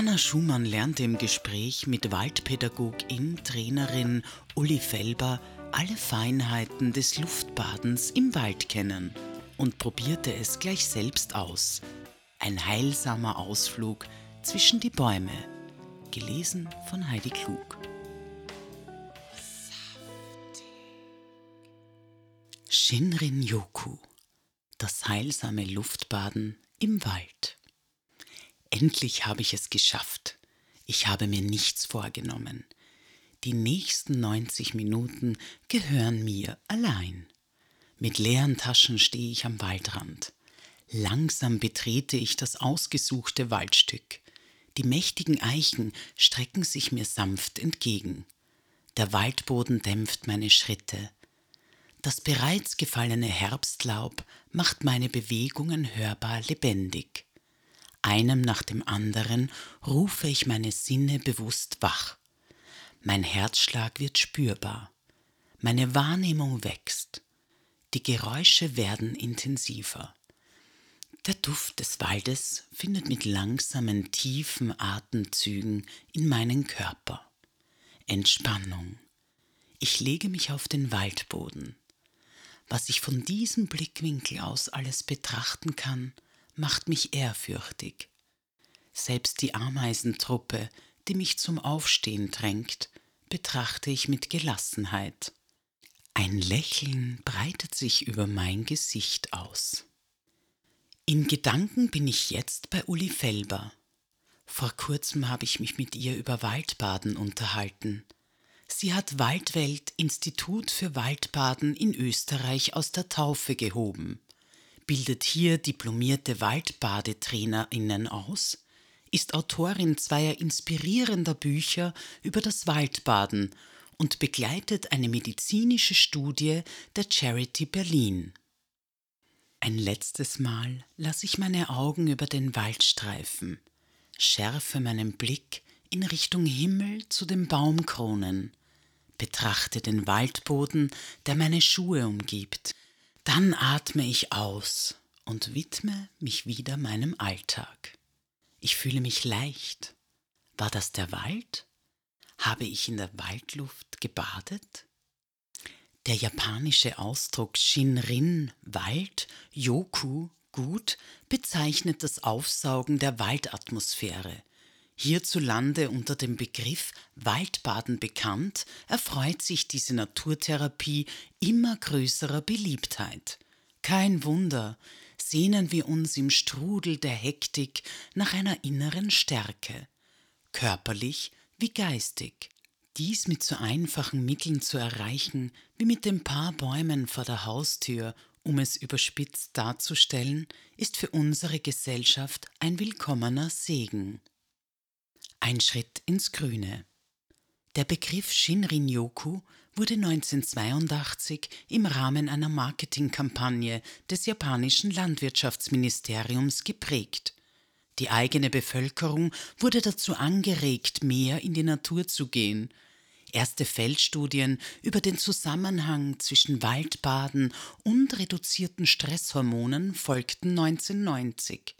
Anna Schumann lernte im Gespräch mit Waldpädagogin, Trainerin Uli Felber alle Feinheiten des Luftbadens im Wald kennen und probierte es gleich selbst aus. Ein heilsamer Ausflug zwischen die Bäume. Gelesen von Heidi Klug. Shinrin Yoku. Das heilsame Luftbaden im Wald. Endlich habe ich es geschafft. Ich habe mir nichts vorgenommen. Die nächsten 90 Minuten gehören mir allein. Mit leeren Taschen stehe ich am Waldrand. Langsam betrete ich das ausgesuchte Waldstück. Die mächtigen Eichen strecken sich mir sanft entgegen. Der Waldboden dämpft meine Schritte. Das bereits gefallene Herbstlaub macht meine Bewegungen hörbar lebendig. Einem nach dem anderen rufe ich meine Sinne bewusst wach. Mein Herzschlag wird spürbar. Meine Wahrnehmung wächst. Die Geräusche werden intensiver. Der Duft des Waldes findet mit langsamen, tiefen Atemzügen in meinen Körper. Entspannung. Ich lege mich auf den Waldboden. Was ich von diesem Blickwinkel aus alles betrachten kann, macht mich ehrfürchtig. Selbst die Ameisentruppe, die mich zum Aufstehen drängt, betrachte ich mit Gelassenheit. Ein Lächeln breitet sich über mein Gesicht aus. In Gedanken bin ich jetzt bei Uli Felber. Vor kurzem habe ich mich mit ihr über Waldbaden unterhalten. Sie hat Waldwelt Institut für Waldbaden in Österreich aus der Taufe gehoben, bildet hier diplomierte Waldbadetrainerinnen aus ist Autorin zweier inspirierender Bücher über das Waldbaden und begleitet eine medizinische Studie der Charity Berlin. Ein letztes Mal lasse ich meine Augen über den Wald streifen, schärfe meinen Blick in Richtung Himmel zu den Baumkronen, betrachte den Waldboden, der meine Schuhe umgibt, dann atme ich aus und widme mich wieder meinem Alltag. Ich fühle mich leicht. War das der Wald? Habe ich in der Waldluft gebadet? Der japanische Ausdruck Shinrin, Wald, Yoku, gut, bezeichnet das Aufsaugen der Waldatmosphäre. Hierzulande unter dem Begriff Waldbaden bekannt, erfreut sich diese Naturtherapie immer größerer Beliebtheit. Kein Wunder, sehnen wir uns im Strudel der Hektik nach einer inneren Stärke, körperlich wie geistig. Dies mit so einfachen Mitteln zu erreichen, wie mit den paar Bäumen vor der Haustür, um es überspitzt darzustellen, ist für unsere Gesellschaft ein willkommener Segen. Ein Schritt ins Grüne. Der Begriff Shinrin-yoku wurde 1982 im Rahmen einer Marketingkampagne des japanischen Landwirtschaftsministeriums geprägt. Die eigene Bevölkerung wurde dazu angeregt, mehr in die Natur zu gehen. Erste Feldstudien über den Zusammenhang zwischen Waldbaden und reduzierten Stresshormonen folgten 1990.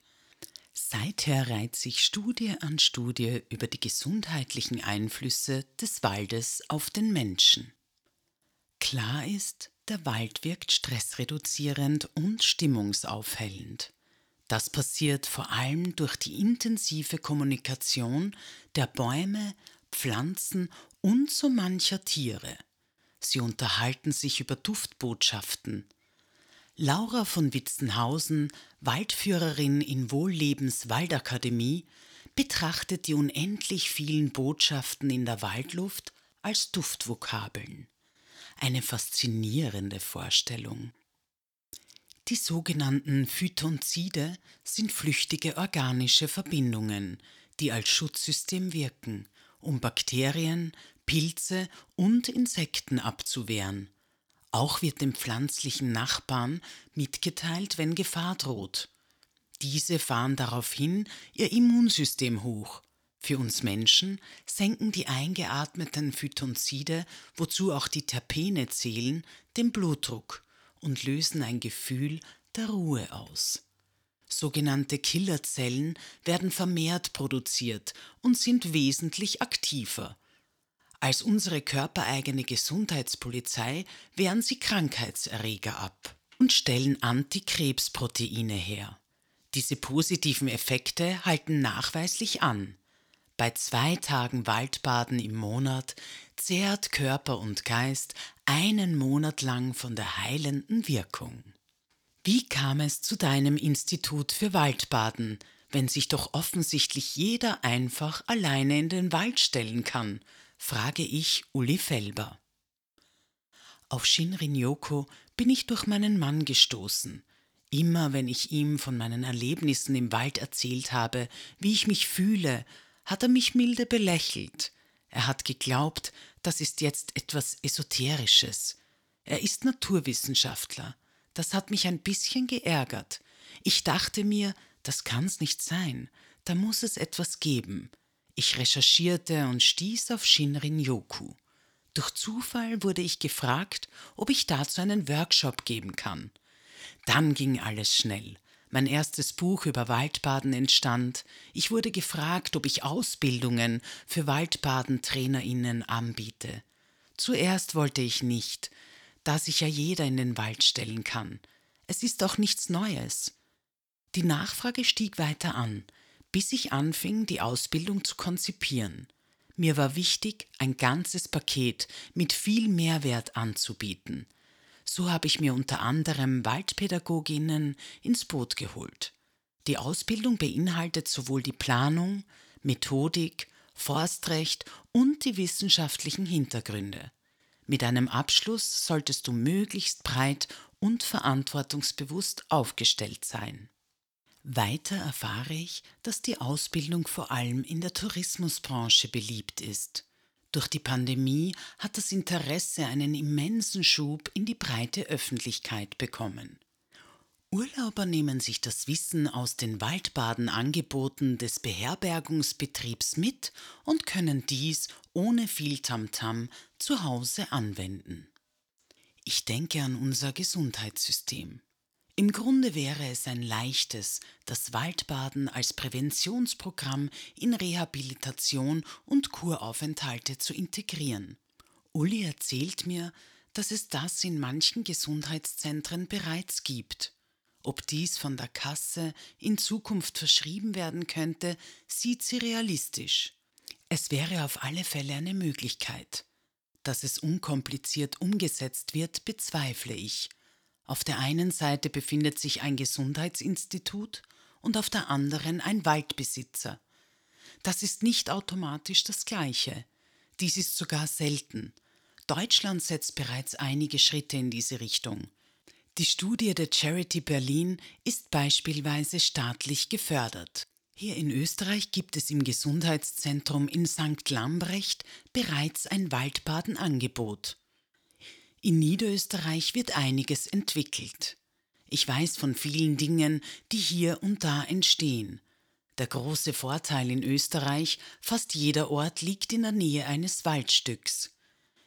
Seither reiht sich Studie an Studie über die gesundheitlichen Einflüsse des Waldes auf den Menschen. Klar ist, der Wald wirkt stressreduzierend und stimmungsaufhellend. Das passiert vor allem durch die intensive Kommunikation der Bäume, Pflanzen und so mancher Tiere. Sie unterhalten sich über Duftbotschaften, Laura von Witzenhausen, Waldführerin in Wohllebens Waldakademie, betrachtet die unendlich vielen Botschaften in der Waldluft als Duftvokabeln. Eine faszinierende Vorstellung. Die sogenannten Phytonzide sind flüchtige organische Verbindungen, die als Schutzsystem wirken, um Bakterien, Pilze und Insekten abzuwehren auch wird dem pflanzlichen Nachbarn mitgeteilt, wenn Gefahr droht. Diese fahren daraufhin ihr Immunsystem hoch. Für uns Menschen senken die eingeatmeten Phytonzide, wozu auch die Terpene zählen, den Blutdruck und lösen ein Gefühl der Ruhe aus. Sogenannte Killerzellen werden vermehrt produziert und sind wesentlich aktiver. Als unsere körpereigene Gesundheitspolizei wehren sie Krankheitserreger ab und stellen Antikrebsproteine her. Diese positiven Effekte halten nachweislich an. Bei zwei Tagen Waldbaden im Monat zehrt Körper und Geist einen Monat lang von der heilenden Wirkung. Wie kam es zu deinem Institut für Waldbaden, wenn sich doch offensichtlich jeder einfach alleine in den Wald stellen kann? Frage ich Uli Felber. Auf Shinrin-yoku bin ich durch meinen Mann gestoßen. Immer wenn ich ihm von meinen Erlebnissen im Wald erzählt habe, wie ich mich fühle, hat er mich milde belächelt. Er hat geglaubt, das ist jetzt etwas Esoterisches. Er ist Naturwissenschaftler. Das hat mich ein bisschen geärgert. Ich dachte mir, das kann's nicht sein. Da muss es etwas geben. Ich recherchierte und stieß auf Shinrin Yoku. Durch Zufall wurde ich gefragt, ob ich dazu einen Workshop geben kann. Dann ging alles schnell. Mein erstes Buch über Waldbaden entstand. Ich wurde gefragt, ob ich Ausbildungen für Waldbadentrainerinnen anbiete. Zuerst wollte ich nicht, da sich ja jeder in den Wald stellen kann. Es ist auch nichts Neues. Die Nachfrage stieg weiter an, bis ich anfing, die Ausbildung zu konzipieren. Mir war wichtig, ein ganzes Paket mit viel Mehrwert anzubieten – so habe ich mir unter anderem Waldpädagoginnen ins Boot geholt. Die Ausbildung beinhaltet sowohl die Planung, Methodik, Forstrecht und die wissenschaftlichen Hintergründe. Mit einem Abschluss solltest du möglichst breit und verantwortungsbewusst aufgestellt sein. Weiter erfahre ich, dass die Ausbildung vor allem in der Tourismusbranche beliebt ist. Durch die Pandemie hat das Interesse einen immensen Schub in die breite Öffentlichkeit bekommen. Urlauber nehmen sich das Wissen aus den Waldbadenangeboten des Beherbergungsbetriebs mit und können dies ohne viel Tamtam -Tam zu Hause anwenden. Ich denke an unser Gesundheitssystem. Im Grunde wäre es ein leichtes, das Waldbaden als Präventionsprogramm in Rehabilitation und Kuraufenthalte zu integrieren. Uli erzählt mir, dass es das in manchen Gesundheitszentren bereits gibt. Ob dies von der Kasse in Zukunft verschrieben werden könnte, sieht sie realistisch. Es wäre auf alle Fälle eine Möglichkeit. Dass es unkompliziert umgesetzt wird, bezweifle ich. Auf der einen Seite befindet sich ein Gesundheitsinstitut und auf der anderen ein Waldbesitzer. Das ist nicht automatisch das Gleiche. Dies ist sogar selten. Deutschland setzt bereits einige Schritte in diese Richtung. Die Studie der Charity Berlin ist beispielsweise staatlich gefördert. Hier in Österreich gibt es im Gesundheitszentrum in St. Lambrecht bereits ein Waldbadenangebot. In Niederösterreich wird einiges entwickelt. Ich weiß von vielen Dingen, die hier und da entstehen. Der große Vorteil in Österreich, fast jeder Ort liegt in der Nähe eines Waldstücks.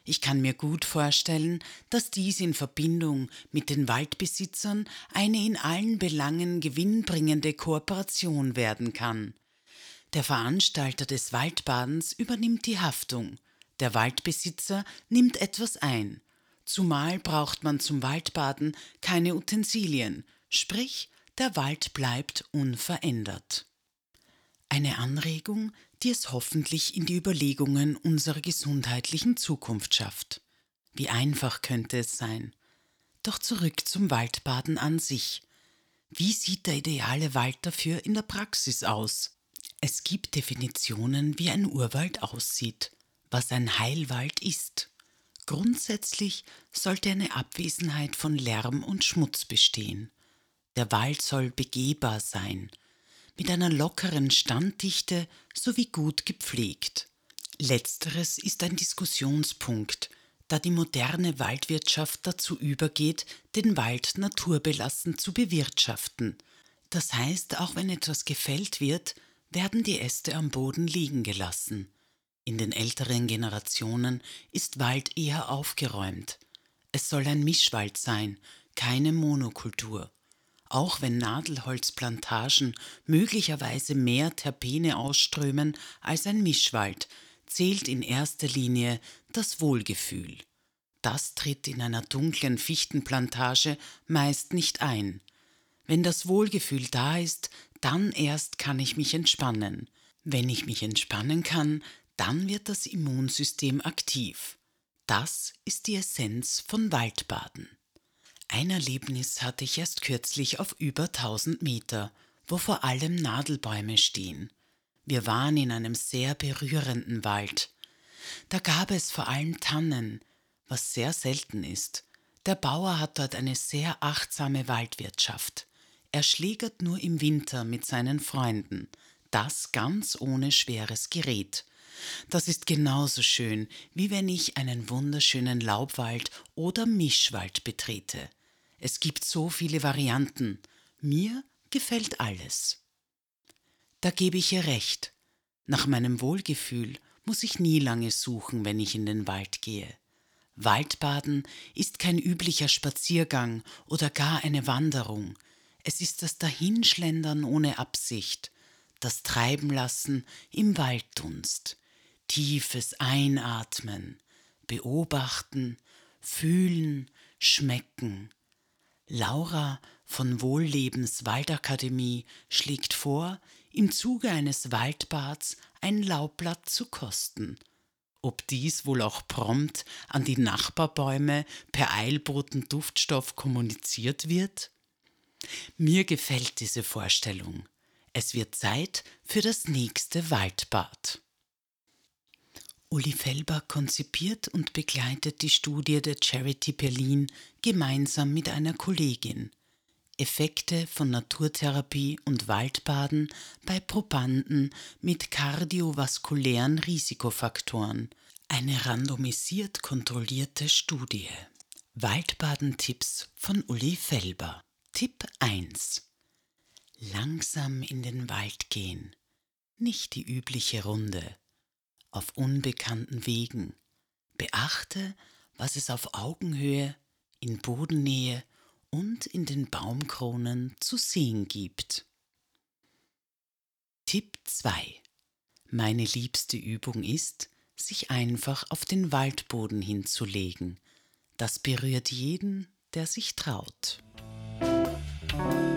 Ich kann mir gut vorstellen, dass dies in Verbindung mit den Waldbesitzern eine in allen Belangen gewinnbringende Kooperation werden kann. Der Veranstalter des Waldbadens übernimmt die Haftung, der Waldbesitzer nimmt etwas ein, Zumal braucht man zum Waldbaden keine Utensilien, sprich der Wald bleibt unverändert. Eine Anregung, die es hoffentlich in die Überlegungen unserer gesundheitlichen Zukunft schafft. Wie einfach könnte es sein. Doch zurück zum Waldbaden an sich. Wie sieht der ideale Wald dafür in der Praxis aus? Es gibt Definitionen, wie ein Urwald aussieht, was ein Heilwald ist. Grundsätzlich sollte eine Abwesenheit von Lärm und Schmutz bestehen. Der Wald soll begehbar sein, mit einer lockeren Standdichte sowie gut gepflegt. Letzteres ist ein Diskussionspunkt, da die moderne Waldwirtschaft dazu übergeht, den Wald naturbelassen zu bewirtschaften. Das heißt, auch wenn etwas gefällt wird, werden die Äste am Boden liegen gelassen. In den älteren Generationen ist Wald eher aufgeräumt. Es soll ein Mischwald sein, keine Monokultur. Auch wenn Nadelholzplantagen möglicherweise mehr Terpene ausströmen als ein Mischwald, zählt in erster Linie das Wohlgefühl. Das tritt in einer dunklen Fichtenplantage meist nicht ein. Wenn das Wohlgefühl da ist, dann erst kann ich mich entspannen. Wenn ich mich entspannen kann, dann wird das Immunsystem aktiv. Das ist die Essenz von Waldbaden. Ein Erlebnis hatte ich erst kürzlich auf über 1000 Meter, wo vor allem Nadelbäume stehen. Wir waren in einem sehr berührenden Wald. Da gab es vor allem Tannen, was sehr selten ist. Der Bauer hat dort eine sehr achtsame Waldwirtschaft. Er schlägert nur im Winter mit seinen Freunden, das ganz ohne schweres Gerät. Das ist genauso schön, wie wenn ich einen wunderschönen Laubwald oder Mischwald betrete. Es gibt so viele Varianten. Mir gefällt alles. Da gebe ich ihr recht. Nach meinem Wohlgefühl muss ich nie lange suchen, wenn ich in den Wald gehe. Waldbaden ist kein üblicher Spaziergang oder gar eine Wanderung, es ist das Dahinschlendern ohne Absicht, das Treibenlassen im Walddunst, tiefes Einatmen, beobachten, fühlen, schmecken. Laura von Wohllebens Waldakademie schlägt vor, im Zuge eines Waldbads ein Laubblatt zu kosten. Ob dies wohl auch prompt an die Nachbarbäume per Eilboten Duftstoff kommuniziert wird? Mir gefällt diese Vorstellung. Es wird Zeit für das nächste Waldbad. Uli Felber konzipiert und begleitet die Studie der Charity Berlin gemeinsam mit einer Kollegin. Effekte von Naturtherapie und Waldbaden bei Probanden mit kardiovaskulären Risikofaktoren. Eine randomisiert kontrollierte Studie. Waldbadentipps von Uli Felber. Tipp 1. Langsam in den Wald gehen. Nicht die übliche Runde. Auf unbekannten Wegen. Beachte, was es auf Augenhöhe, in Bodennähe und in den Baumkronen zu sehen gibt. Tipp 2. Meine liebste Übung ist, sich einfach auf den Waldboden hinzulegen. Das berührt jeden, der sich traut. You.